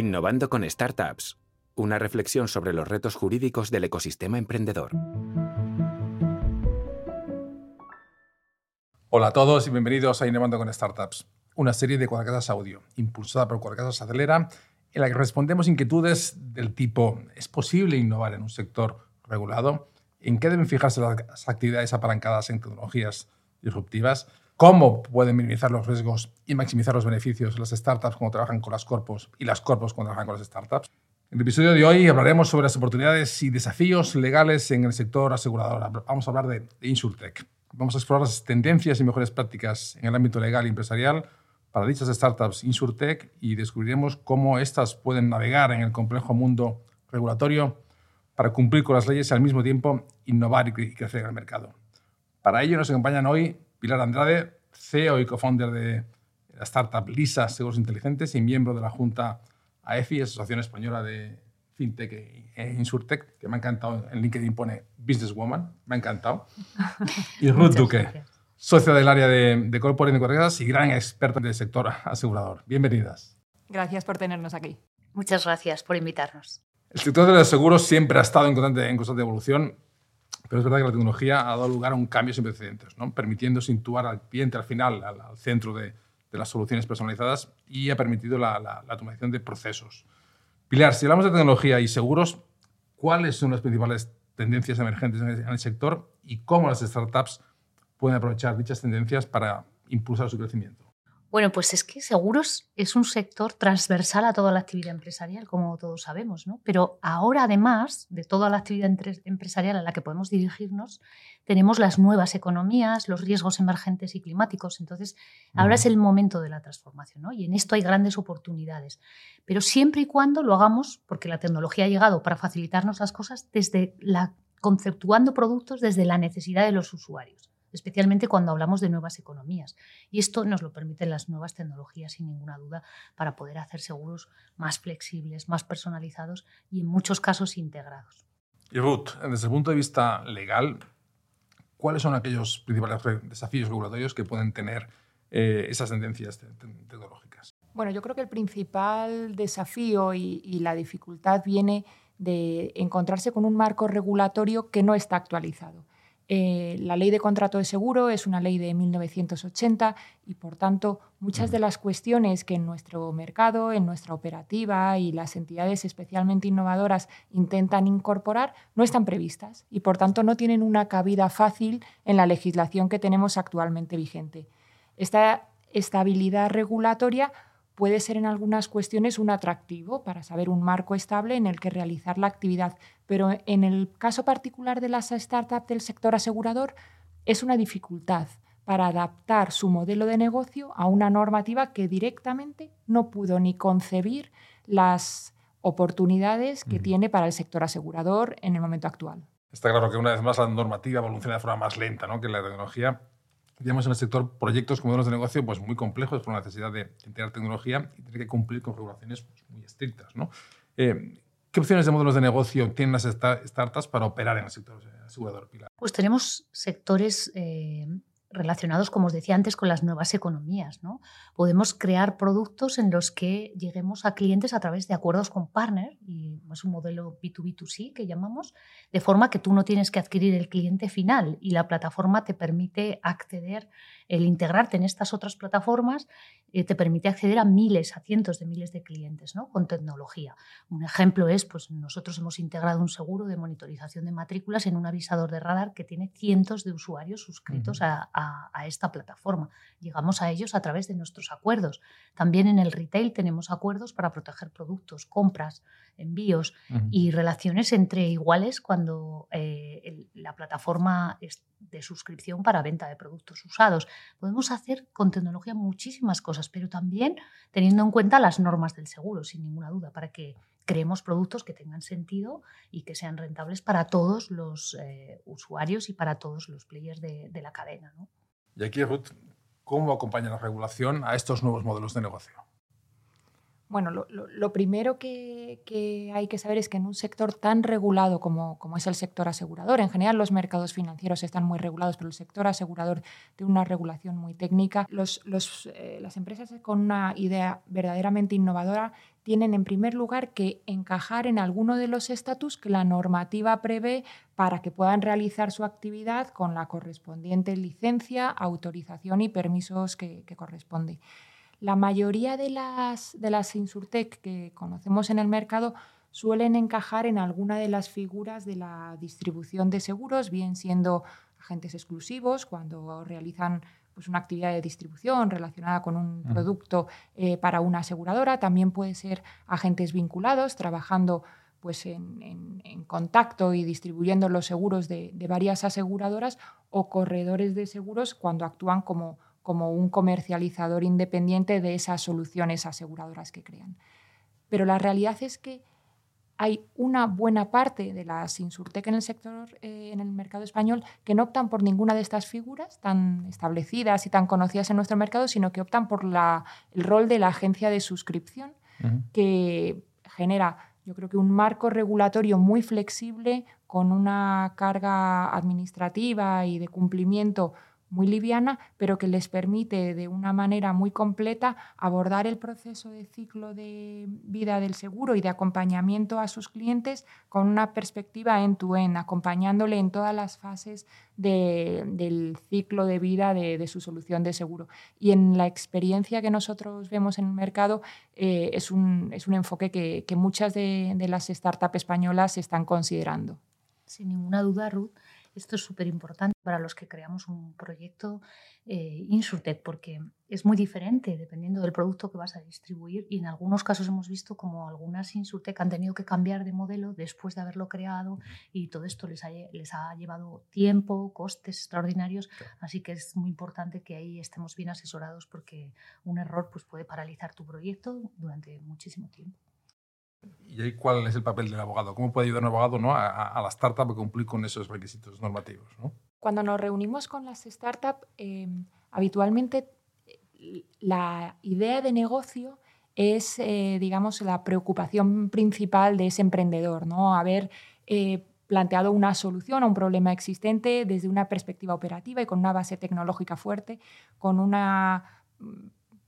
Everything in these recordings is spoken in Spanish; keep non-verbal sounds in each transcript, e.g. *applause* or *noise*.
Innovando con Startups. Una reflexión sobre los retos jurídicos del ecosistema emprendedor. Hola a todos y bienvenidos a Innovando con Startups, una serie de Cuadracasas Audio, impulsada por Cuadracasas Acelera, en la que respondemos inquietudes del tipo ¿es posible innovar en un sector regulado? ¿En qué deben fijarse las actividades apalancadas en tecnologías disruptivas? Cómo pueden minimizar los riesgos y maximizar los beneficios las startups cuando trabajan con las corpos y las corpos cuando trabajan con las startups. En el episodio de hoy hablaremos sobre las oportunidades y desafíos legales en el sector asegurador. Vamos a hablar de, InsurTech. Vamos a explorar las tendencias y mejores prácticas en el ámbito legal y empresarial para dichas startups InsurTech y descubriremos cómo éstas pueden navegar en el complejo mundo regulatorio para cumplir con las leyes y al mismo tiempo innovar y crecer en el mercado. Para ello nos acompañan hoy Pilar Andrade, CEO y co-founder de la startup Lisa Seguros Inteligentes y miembro de la Junta AEFI, Asociación Española de FinTech e Insurtech, que me ha encantado. En LinkedIn pone Businesswoman, me ha encantado. *laughs* Y Ruth Duque, socia del área de, de Corporate y gran experta del sector asegurador. Bienvenidas. Gracias por tenernos aquí. Muchas gracias por invitarnos. El sector de los seguros siempre ha estado en constante, en constante evolución pero es verdad que la tecnología ha dado lugar a un cambio sin precedentes, ¿no? permitiendo situar al cliente al final, al, centro de, las soluciones personalizadas y ha permitido la, la, automatización de procesos. Pilar, si hablamos de tecnología y seguros, ¿cuáles son las principales tendencias emergentes en el sector y cómo las startups pueden aprovechar dichas tendencias para impulsar su crecimiento? Bueno, pues es que seguros es un sector transversal a toda la actividad empresarial, como todos sabemos, ¿no? Pero ahora, además de toda la actividad empresarial a la que podemos dirigirnos, tenemos las nuevas economías, los riesgos emergentes y climáticos. Entonces, ahora es el momento de la transformación, ¿no? Y en esto hay grandes oportunidades. Pero siempre y cuando lo hagamos, porque la tecnología ha llegado para facilitarnos las cosas, desde la conceptuando productos desde la necesidad de los usuarios especialmente cuando hablamos de nuevas economías. Y esto nos lo permiten las nuevas tecnologías, sin ninguna duda, para poder hacer seguros más flexibles, más personalizados y en muchos casos integrados. Y Ruth, desde el punto de vista legal, ¿cuáles son aquellos principales desafíos regulatorios que pueden tener eh, esas tendencias tecnológicas? Bueno, yo creo que el principal desafío y, y la dificultad viene de encontrarse con un marco regulatorio que no está actualizado. Eh, la ley de contrato de seguro es una ley de 1980 y, por tanto, muchas de las cuestiones que en nuestro mercado, en nuestra operativa y las entidades especialmente innovadoras intentan incorporar no están previstas y, por tanto, no tienen una cabida fácil en la legislación que tenemos actualmente vigente. Esta estabilidad regulatoria puede ser en algunas cuestiones un atractivo para saber un marco estable en el que realizar la actividad, pero en el caso particular de las startups del sector asegurador es una dificultad para adaptar su modelo de negocio a una normativa que directamente no pudo ni concebir las oportunidades que tiene para el sector asegurador en el momento actual. Está claro que una vez más la normativa evoluciona de forma más lenta ¿no? que la tecnología tenemos en el sector proyectos con modelos de negocio pues, muy complejos por la necesidad de integrar tecnología y tener que cumplir con regulaciones pues, muy estrictas. Eh, ¿Qué opciones de modelos de negocio tienen las startups para operar en el sector asegurador, Pilar? Pues tenemos sectores eh, relacionados, como os decía antes, con las nuevas economías. ¿no? Podemos crear productos en los que lleguemos a clientes a través de acuerdos con partners, y es un modelo B2B2C que llamamos, de forma que tú no tienes que adquirir el cliente final y la plataforma te permite acceder, el integrarte en estas otras plataformas, eh, te permite acceder a miles, a cientos de miles de clientes ¿no? con tecnología. Un ejemplo es, pues nosotros hemos integrado un seguro de monitorización de matrículas en un avisador de radar que tiene cientos de usuarios suscritos a a, esta plataforma. Llegamos a ellos a través de nuestros acuerdos. También en el retail tenemos acuerdos para proteger productos, compras, envíos y relaciones entre iguales cuando eh, la plataforma es de suscripción para venta de productos usados. Podemos hacer con tecnología muchísimas cosas, pero también teniendo en cuenta las normas del seguro, sin ninguna duda, para que creemos productos que tengan sentido y que sean rentables para todos los eh, usuarios y para todos los players de, la cadena. Y aquí, Ruth, ¿cómo acompaña la regulación a estos nuevos modelos de negocio? Bueno, lo, primero que, hay que saber es que en un sector tan regulado como, es el sector asegurador, en general los mercados financieros están muy regulados, pero el sector asegurador tiene una regulación muy técnica, eh, las empresas con una idea verdaderamente innovadora tienen en primer lugar que encajar en alguno de los estatus que la normativa prevé para que puedan realizar su actividad con la correspondiente licencia, autorización y permisos que, que corresponde. La mayoría de las, de las Insurtech que conocemos en el mercado suelen encajar en alguna de las figuras de la distribución de seguros, bien siendo agentes exclusivos cuando realizan pues, una actividad de distribución relacionada con un producto eh, para una aseguradora. También puede ser agentes vinculados, trabajando pues, en, contacto y distribuyendo los seguros de, de varias aseguradoras o corredores de seguros cuando actúan como como un comercializador independiente de esas soluciones aseguradoras que crean. Pero la realidad es que hay una buena parte de las Insurtech en el sector, eh, en el mercado español, que no optan por ninguna de estas figuras tan establecidas y tan conocidas en nuestro mercado, sino que optan por el rol de la agencia de suscripción, que genera, yo creo que un marco regulatorio muy flexible, con una carga administrativa y de cumplimiento muy liviana, pero que les permite de una manera muy completa abordar el proceso de ciclo de vida del seguro y de acompañamiento a sus clientes con una perspectiva end-to-end, acompañándole en todas las fases del ciclo de vida de, su solución de seguro. Y en la experiencia que nosotros vemos en el mercado eh, es, un, es, un, enfoque que, que muchas de, de las startups españolas están considerando. Sin ninguna duda, Ruth esto es súper importante para los que creamos un proyecto eh, Insurtech porque es muy diferente dependiendo del producto que vas a distribuir y en algunos casos hemos visto como algunas Insurtech han tenido que cambiar de modelo después de haberlo creado y todo esto les ha, les ha llevado tiempo, costes extraordinarios, así que es muy importante que ahí estemos bien asesorados porque un error pues, puede paralizar tu proyecto durante muchísimo tiempo. ¿Y cuál es el papel del abogado? ¿Cómo puede ayudar un abogado ¿no? a, la startup a cumplir con esos requisitos normativos? ¿no? Cuando nos reunimos con las startups, em, habitualmente eh, la idea de negocio es, eh, digamos, la preocupación principal de ese emprendedor, ¿no? Haber eh, planteado una solución a un problema existente desde una perspectiva operativa y con una base tecnológica fuerte, con una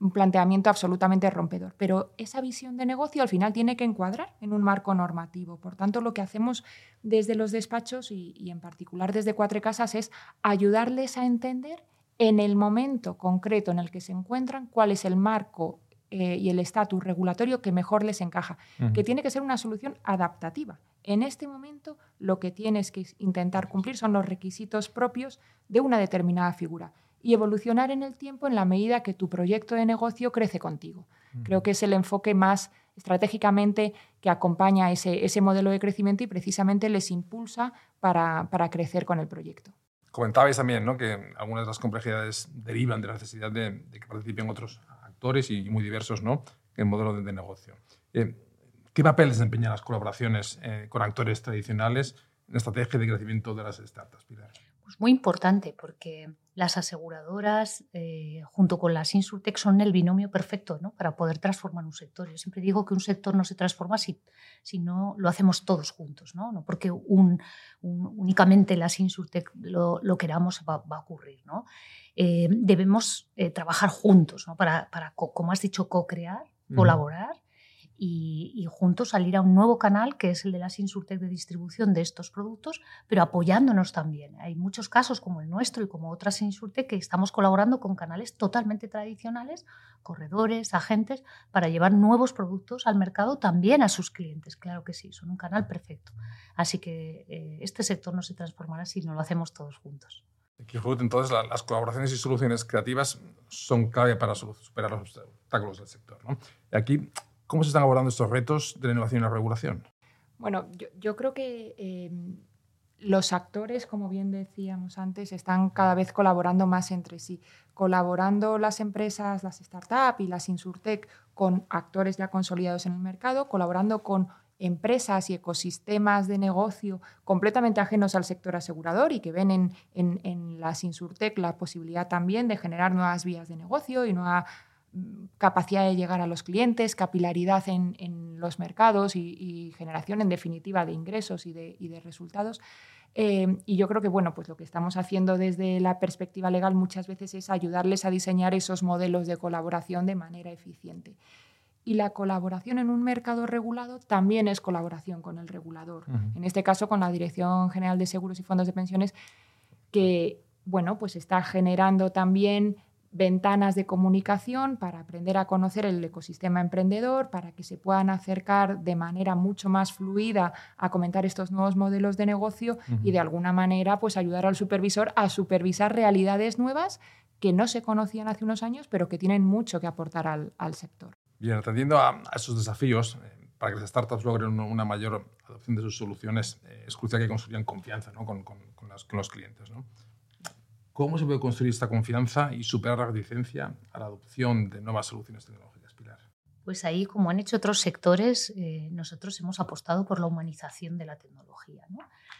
un planteamiento absolutamente rompedor. Pero esa visión de negocio al final tiene que encuadrar en un marco normativo. Por tanto, lo que hacemos desde los despachos y, en particular desde Cuatro Casas es ayudarles a entender en el momento concreto en el que se encuentran cuál es el marco eh, y el estatus regulatorio que mejor les encaja, que tiene que ser una solución adaptativa. En este momento lo que tienes que intentar cumplir son los requisitos propios de una determinada figura y evolucionar en el tiempo en la medida que tu proyecto de negocio crece contigo. Creo que es el enfoque más estratégicamente que acompaña ese, ese modelo de crecimiento y precisamente les impulsa para, para crecer con el proyecto. Comentabais también ¿no? que algunas de las complejidades derivan de la necesidad de, que participen otros actores y muy diversos ¿no? en el modelo de, negocio. Eh, ¿Qué papel desempeñan las colaboraciones eh, con actores tradicionales en la estrategia de crecimiento de las startups, Pilar? Pues muy importante porque las aseguradoras eh, junto con las Insurtech son el binomio perfecto ¿no? para poder transformar un sector. Yo siempre digo que un sector no se transforma si, si no lo hacemos todos juntos, no, no porque un, únicamente las Insurtech lo, lo queramos va, va, a ocurrir. ¿no? Eh, debemos eh, trabajar juntos ¿no? para, para, como has dicho, co-crear, colaborar y, juntos salir a un nuevo canal que es el de las Insurtech de distribución de estos productos, pero apoyándonos también. Hay muchos casos como el nuestro y como otras Insurtech que estamos colaborando con canales totalmente tradicionales, corredores, agentes, para llevar nuevos productos al mercado también a sus clientes. Claro que sí, son un canal perfecto. Así que eh, este sector no se transformará si no lo hacemos todos juntos. Entonces, las colaboraciones y soluciones creativas son clave para superar los obstáculos del sector. ¿no? Y aquí ¿Cómo se están abordando estos retos de la innovación y la regulación? Bueno, yo, creo que em, los actores, como bien decíamos antes, están cada vez colaborando más entre sí. Colaborando las empresas, las startups y las insurtech con actores ya consolidados en el mercado, colaborando con empresas y ecosistemas de negocio completamente ajenos al sector asegurador y que ven en, en, en las insurtech la posibilidad también de generar nuevas vías de negocio y nueva capacidad de llegar a los clientes, capilaridad en, los mercados y, generación, en definitiva, de ingresos y de, resultados. Eh, y yo creo que bueno, pues lo que estamos haciendo desde la perspectiva legal muchas veces es ayudarles a diseñar esos modelos de colaboración de manera eficiente. Y la colaboración en un mercado regulado también es colaboración con el regulador. En este caso, con la Dirección General de Seguros y Fondos de Pensiones, que bueno, pues está generando también ventanas de comunicación para aprender a conocer el ecosistema emprendedor, para que se puedan acercar de manera mucho más fluida a comentar estos nuevos modelos de negocio y de alguna manera pues ayudar al supervisor a supervisar realidades nuevas que no se conocían hace unos años, pero que tienen mucho que aportar al, sector. Bien, atendiendo a, esos desafíos, eh, para que las startups logren una mayor adopción de sus soluciones, eh, es crucial que construyan confianza con, los, con los clientes. ¿no? ¿Cómo se puede construir esta confianza y superar la reticencia a la adopción de nuevas soluciones tecnológicas, Pilar? Pues ahí, como han hecho otros sectores, eh, nosotros hemos apostado por la humanización de la tecnología.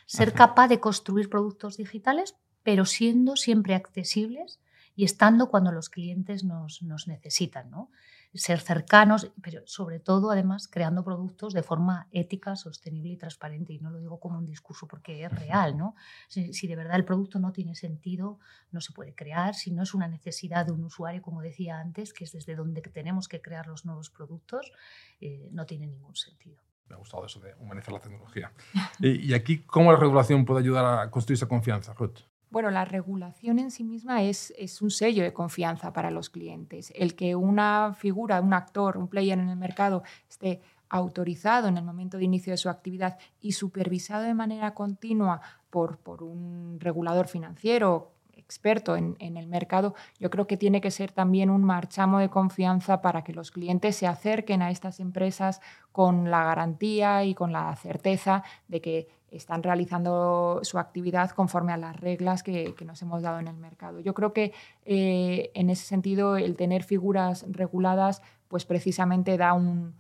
Ser capaz de construir productos digitales, pero siendo siempre accesibles y estando cuando los clientes nos, nos necesitan. ¿no? Ser cercanos, pero sobre todo, además, creando productos de forma ética, sostenible y transparente. Y no lo digo como un discurso porque es real, ¿no? Si, de verdad el producto no tiene sentido, no se puede crear. Si no es una necesidad de un usuario, como decía antes, que es desde donde tenemos que crear los nuevos productos, eh, no tiene ningún sentido. Me ha gustado eso de humanizar la tecnología. *laughs* y, y, aquí, ¿cómo la regulación puede ayudar a construir esa confianza, Ruth? Bueno, la regulación en sí misma es, un sello de confianza para los clientes. El que una figura, un actor, un player en el mercado esté autorizado en el momento de inicio de su actividad y supervisado de manera continua por, por un regulador financiero experto en, el mercado, yo creo que tiene que ser también un marchamo de confianza para que los clientes se acerquen a estas empresas con la garantía y con la certeza de que están realizando su actividad conforme a las reglas que, nos hemos dado en el mercado. Yo creo que eh, en ese sentido el tener figuras reguladas pues precisamente da un,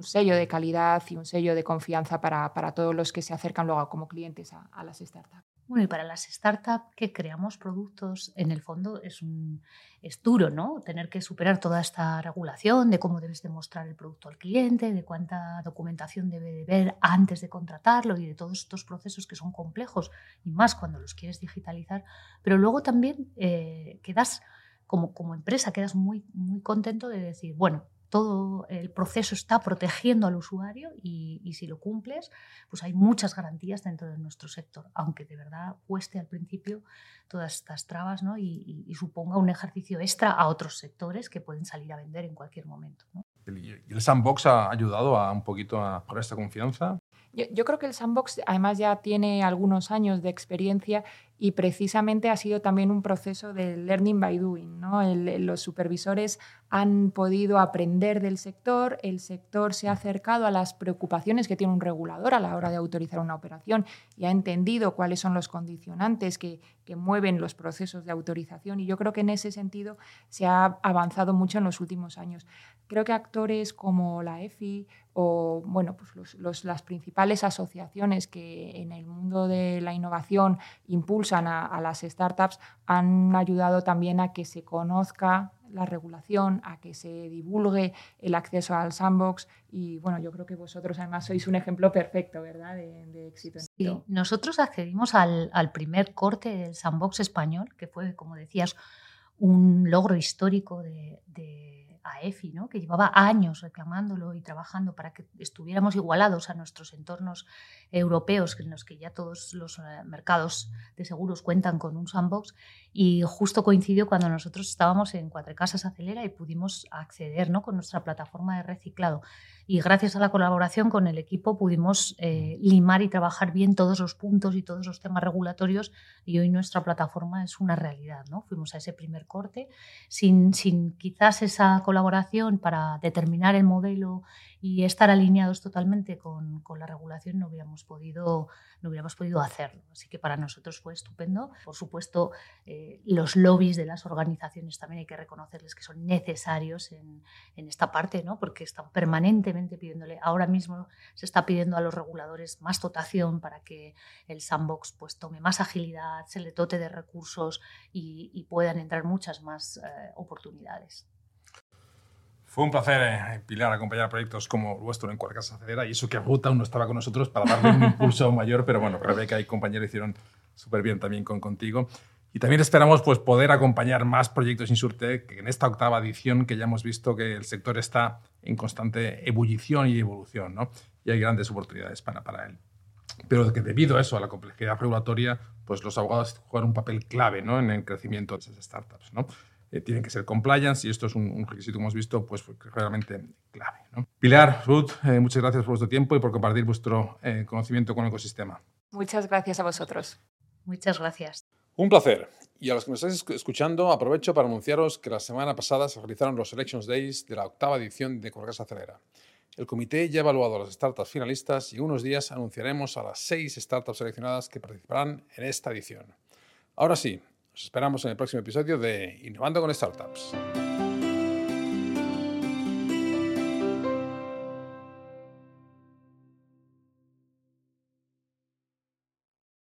sello de calidad y un sello de confianza para, todos los que se acercan luego como clientes a las startups. Bueno, y para las startups que creamos productos, en el fondo es, un, es duro, ¿no? Tener que superar toda esta regulación de cómo debes demostrar el producto al cliente, de cuánta documentación debe de ver antes de contratarlo y de todos estos procesos que son complejos y más cuando los quieres digitalizar. Pero luego también eh, quedas, como, como empresa, quedas muy, muy contento de decir, bueno, todo el proceso está protegiendo al usuario y, si lo cumples, pues hay muchas garantías dentro de nuestro sector, aunque de verdad cueste al principio todas estas trabas ¿no? y, suponga un ejercicio extra a otros sectores que pueden salir a vender en cualquier momento. ¿Y el sandbox ha ayudado a un poquito a mejorar esta confianza? Yo, creo que el sandbox además ya tiene algunos años de experiencia y precisamente ha sido también un proceso de learning by doing. ¿no? los supervisores han podido aprender del sector, el sector se ha acercado a las preocupaciones que tiene un regulador a la hora de autorizar una operación y ha entendido cuáles son los condicionantes que, que mueven los procesos de autorización y yo creo que en ese sentido se ha avanzado mucho en los últimos años. Creo que actores como la EFI o bueno, pues las principales asociaciones que en el de la innovación impulsan a, las startups han ayudado también a que se conozca la regulación, a que se divulgue el acceso al sandbox y bueno, yo creo que vosotros además sois un ejemplo perfecto, ¿verdad?, de, éxito. sí, nosotros accedimos al, primer corte del sandbox español, que fue, como decías, un logro histórico de a EFI, ¿no? que llevaba años reclamándolo y trabajando para que estuviéramos igualados a nuestros entornos europeos, en los que ya todos los eh, mercados de seguros cuentan con un sandbox. Y justo coincidió cuando nosotros estábamos en Cuatro Casas Acelera y pudimos acceder ¿no? con nuestra plataforma de reciclado. Y gracias a la colaboración con el equipo pudimos eh, limar y trabajar bien todos los puntos y todos los temas regulatorios y hoy nuestra plataforma es una realidad. ¿no? Fuimos a ese primer corte sin, sin quizás esa colaboración para determinar el modelo y estar alineados totalmente con, con, la regulación no hubiéramos, podido, no hubiéramos podido hacerlo. Así que para nosotros fue estupendo. Por supuesto, eh, los lobbies de las organizaciones también hay que reconocerles que son necesarios en, en, esta parte, ¿no? porque están permanentemente pidiéndole, ahora mismo se está pidiendo a los reguladores más dotación para que el sandbox pues, tome más agilidad, se le dote de recursos y, puedan entrar muchas más eh, oportunidades. Fue un placer, eh, Pilar, acompañar proyectos como vuestro en Cuarcas Acelera y eso que Ruta aún no estaba con nosotros para darle un impulso mayor, pero bueno, hay compañeros que hicieron súper bien también con, contigo. Y también esperamos pues, poder acompañar más proyectos Insurtech en esta octava edición que ya hemos visto que el sector está en constante ebullición y evolución, ¿no? Y hay grandes oportunidades para, para él. Pero que debido a eso, a la complejidad regulatoria, pues los abogados juegan un papel clave ¿no? en el crecimiento de esas startups. ¿no? Eh, tienen que ser compliance y esto es un, requisito que hemos visto pues, realmente clave. ¿no? Pilar, Ruth, eh, muchas gracias por vuestro tiempo y por compartir vuestro eh, conocimiento con el ecosistema. Muchas gracias a vosotros. Muchas gracias. Un placer. Y a los que nos estáis escuchando, aprovecho para anunciaros que la semana pasada se realizaron los Elections Days de la octava edición de Correas Acelera. El comité ya ha evaluado a las startups finalistas y en unos días anunciaremos a las seis startups seleccionadas que participarán en esta edición. Ahora sí, os esperamos en el próximo episodio de Innovando con Startups.